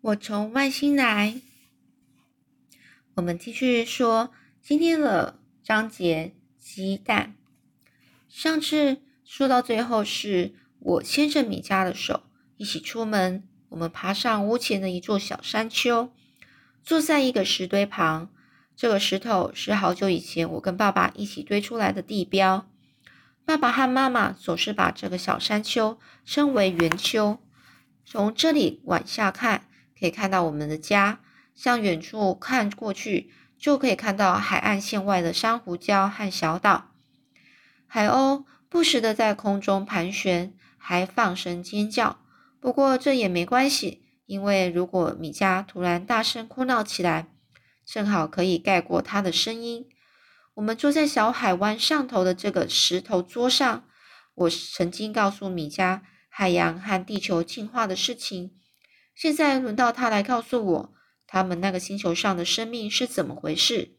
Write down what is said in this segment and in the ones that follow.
我从外星来。我们继续说今天的章节：鸡蛋。上次说到最后，是我牵着米家的手一起出门。我们爬上屋前的一座小山丘，坐在一个石堆旁。这个石头是好久以前我跟爸爸一起堆出来的地标。爸爸和妈妈总是把这个小山丘称为圆丘。从这里往下看。可以看到我们的家，向远处看过去，就可以看到海岸线外的珊瑚礁和小岛。海鸥不时的在空中盘旋，还放声尖叫。不过这也没关系，因为如果米迦突然大声哭闹起来，正好可以盖过它的声音。我们坐在小海湾上头的这个石头桌上，我曾经告诉米迦海洋和地球进化的事情。现在轮到他来告诉我，他们那个星球上的生命是怎么回事。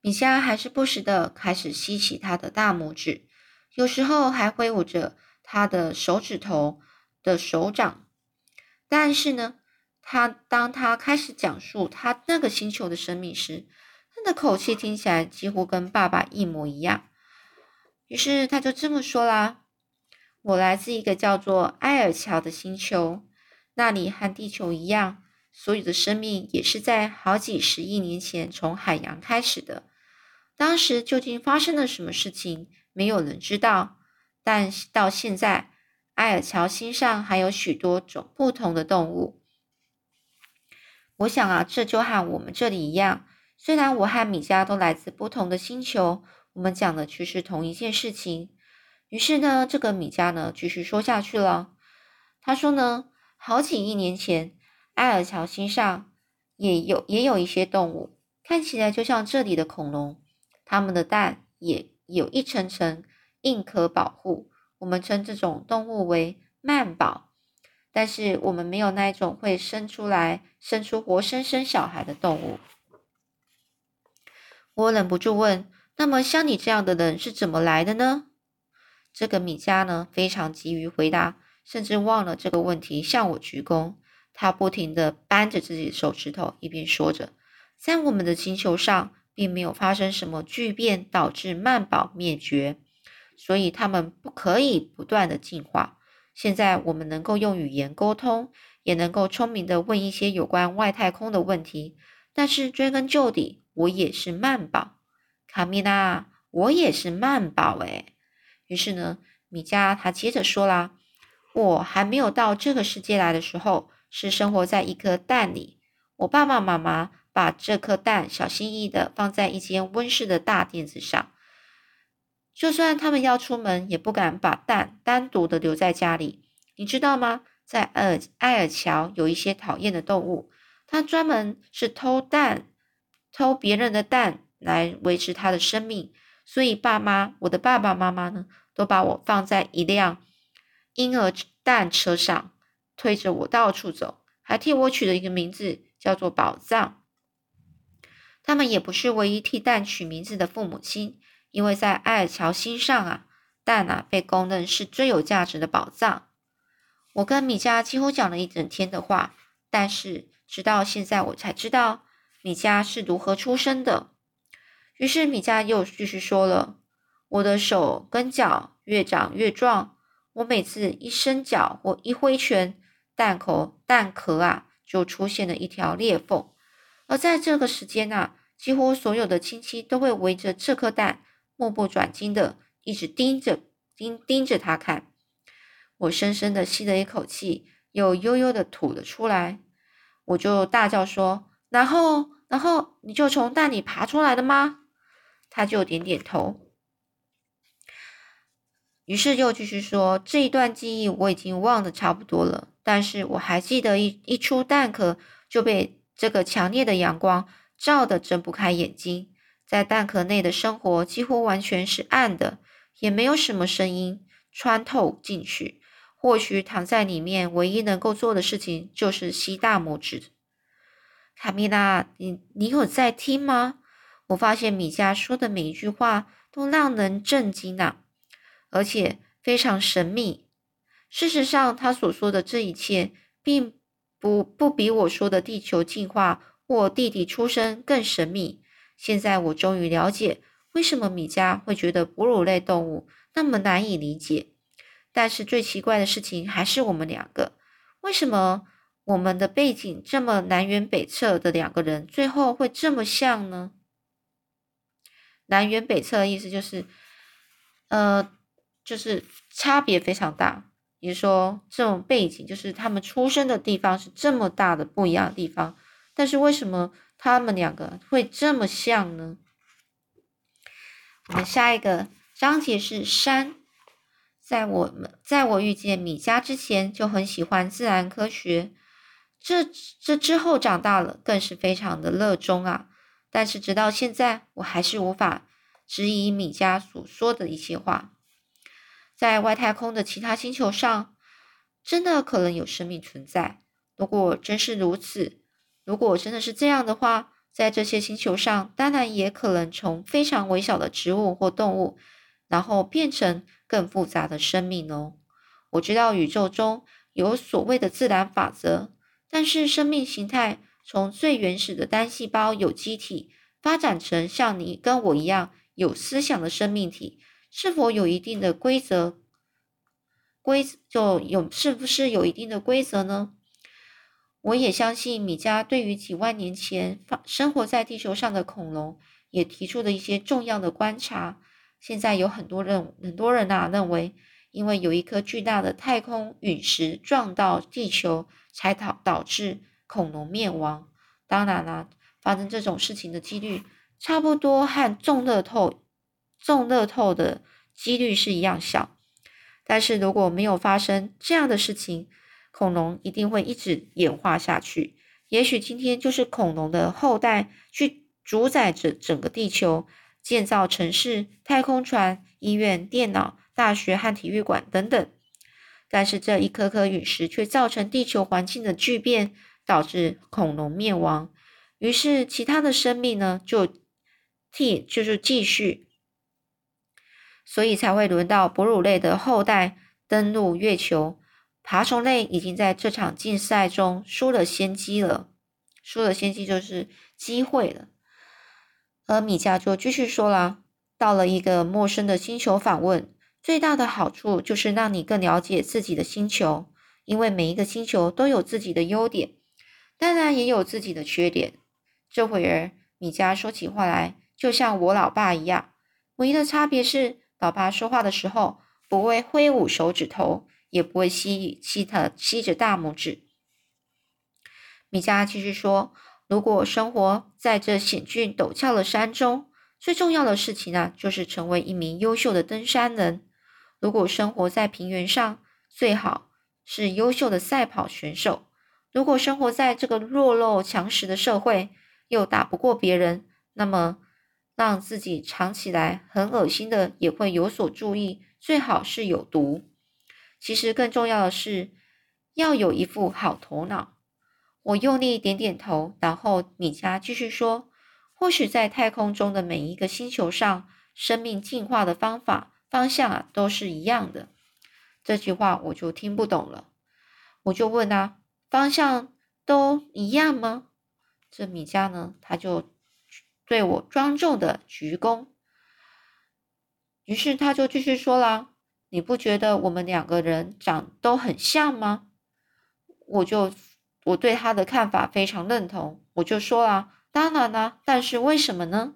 米迦还是不时的开始吸起他的大拇指，有时候还挥舞着他的手指头的手掌。但是呢，他当他开始讲述他那个星球的生命时，他的口气听起来几乎跟爸爸一模一样。于是他就这么说啦：“我来自一个叫做埃尔乔的星球。”那里和地球一样，所有的生命也是在好几十亿年前从海洋开始的。当时究竟发生了什么事情，没有人知道。但到现在，埃尔乔星上还有许多种不同的动物。我想啊，这就和我们这里一样。虽然我和米迦都来自不同的星球，我们讲的却是同一件事情。于是呢，这个米迦呢，继续说下去了。他说呢。好几亿年前，埃尔乔星上也有也有一些动物，看起来就像这里的恐龙。它们的蛋也有一层层硬壳保护。我们称这种动物为曼宝。但是我们没有那一种会生出来、生出活生生小孩的动物。我忍不住问：“那么像你这样的人是怎么来的呢？”这个米迦呢，非常急于回答。甚至忘了这个问题，向我鞠躬。他不停地扳着自己的手指头，一边说着：“在我们的星球上，并没有发生什么巨变导致曼宝灭绝，所以他们不可以不断的进化。现在我们能够用语言沟通，也能够聪明的问一些有关外太空的问题。但是追根究底，我也是曼宝，卡米拉，我也是曼宝。诶。于是呢，米迦他接着说啦。我还没有到这个世界来的时候，是生活在一颗蛋里。我爸爸妈妈把这颗蛋小心翼翼的放在一间温室的大垫子上，就算他们要出门，也不敢把蛋单独的留在家里。你知道吗？在尔埃尔乔有一些讨厌的动物，它专门是偷蛋，偷别人的蛋来维持它的生命。所以爸妈，我的爸爸妈妈呢，都把我放在一辆。婴儿蛋车上推着我到处走，还替我取了一个名字，叫做宝藏。他们也不是唯一替蛋取名字的父母亲，因为在艾尔乔星上啊，蛋啊被公认是最有价值的宝藏。我跟米迦几乎讲了一整天的话，但是直到现在我才知道米迦是如何出生的。于是米迦又继续说了：“我的手跟脚越长越壮。”我每次一伸脚或一挥拳，蛋壳蛋壳啊就出现了一条裂缝。而在这个时间啊，几乎所有的亲戚都会围着这颗蛋，目不转睛的一直盯着盯盯着它看。我深深的吸了一口气，又悠悠的吐了出来。我就大叫说：“然后，然后你就从蛋里爬出来的吗？”他就点点头。于是又继续说，这一段记忆我已经忘得差不多了，但是我还记得一一出蛋壳就被这个强烈的阳光照得睁不开眼睛，在蛋壳内的生活几乎完全是暗的，也没有什么声音穿透进去。或许躺在里面唯一能够做的事情就是吸大拇指。卡米拉，你你有在听吗？我发现米迦说的每一句话都让人震惊啊！而且非常神秘。事实上，他所说的这一切，并不不比我说的地球进化或弟弟出生更神秘。现在我终于了解为什么米迦会觉得哺乳类动物那么难以理解。但是最奇怪的事情还是我们两个，为什么我们的背景这么南辕北辙的两个人，最后会这么像呢？南辕北辙的意思就是，呃，就是差别非常大。也就是说，这种背景就是他们出生的地方是这么大的不一样的地方，但是为什么他们两个会这么像呢？我们下一个章节是山。在我们在我遇见米迦之前，就很喜欢自然科学。这这之后长大了，更是非常的热衷啊。但是直到现在，我还是无法质疑米迦所说的一些话。在外太空的其他星球上，真的可能有生命存在。如果真是如此，如果真的是这样的话，在这些星球上，当然也可能从非常微小的植物或动物，然后变成。更复杂的生命哦。我知道宇宙中有所谓的自然法则，但是生命形态从最原始的单细胞有机体发展成像你跟我一样有思想的生命体，是否有一定的规则？规则就有是不是有一定的规则呢？我也相信米迦对于几万年前发生活在地球上的恐龙也提出了一些重要的观察。现在有很多人，很多人呐认为，因为有一颗巨大的太空陨石撞到地球，才导导致恐龙灭亡。当然啦，发生这种事情的几率，差不多和中乐透、中乐透的几率是一样小。但是如果没有发生这样的事情，恐龙一定会一直演化下去。也许今天就是恐龙的后代去主宰着整个地球。建造城市、太空船、医院、电脑、大学和体育馆等等，但是这一颗颗陨石却造成地球环境的巨变，导致恐龙灭亡。于是，其他的生命呢就替就是继续，所以才会轮到哺乳类的后代登陆月球。爬虫类已经在这场竞赛中输了先机了，输了先机就是机会了。而米迦就继续说了：“到了一个陌生的星球访问，最大的好处就是让你更了解自己的星球，因为每一个星球都有自己的优点，当然也有自己的缺点。这会儿，米迦说起话来就像我老爸一样，唯一的差别是，老爸说话的时候不会挥舞手指头，也不会吸吸他吸着大拇指。”米迦继续说。如果生活在这险峻陡峭的山中，最重要的事情呢，就是成为一名优秀的登山人。如果生活在平原上，最好是优秀的赛跑选手。如果生活在这个弱肉强食的社会，又打不过别人，那么让自己尝起来很恶心的也会有所注意，最好是有毒。其实更重要的是，要有一副好头脑。我用力点点头，然后米迦继续说：“或许在太空中的每一个星球上，生命进化的方法方向啊都是一样的。”这句话我就听不懂了，我就问啊：“方向都一样吗？”这米迦呢，他就对我庄重的鞠躬。于是他就继续说了：“你不觉得我们两个人长都很像吗？”我就。我对他的看法非常认同，我就说了，当然啦，但是为什么呢？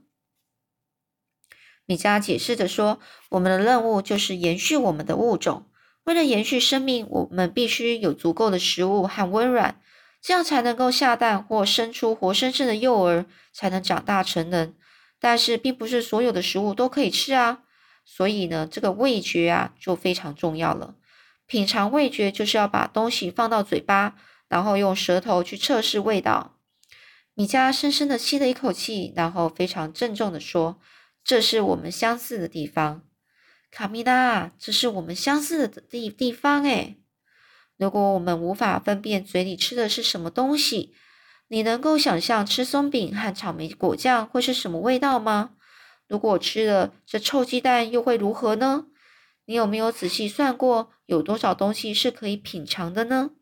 米迦解释着说，我们的任务就是延续我们的物种，为了延续生命，我们必须有足够的食物和温暖，这样才能够下蛋或生出活生生的幼儿，才能长大成人。但是，并不是所有的食物都可以吃啊，所以呢，这个味觉啊就非常重要了。品尝味觉就是要把东西放到嘴巴。然后用舌头去测试味道。米迦深深的吸了一口气，然后非常郑重的说：“这是我们相似的地方，卡米拉，这是我们相似的地地方。诶，如果我们无法分辨嘴里吃的是什么东西，你能够想象吃松饼和草莓果酱会是什么味道吗？如果吃了这臭鸡蛋，又会如何呢？你有没有仔细算过，有多少东西是可以品尝的呢？”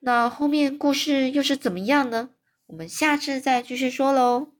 那后面故事又是怎么样呢？我们下次再继续说喽。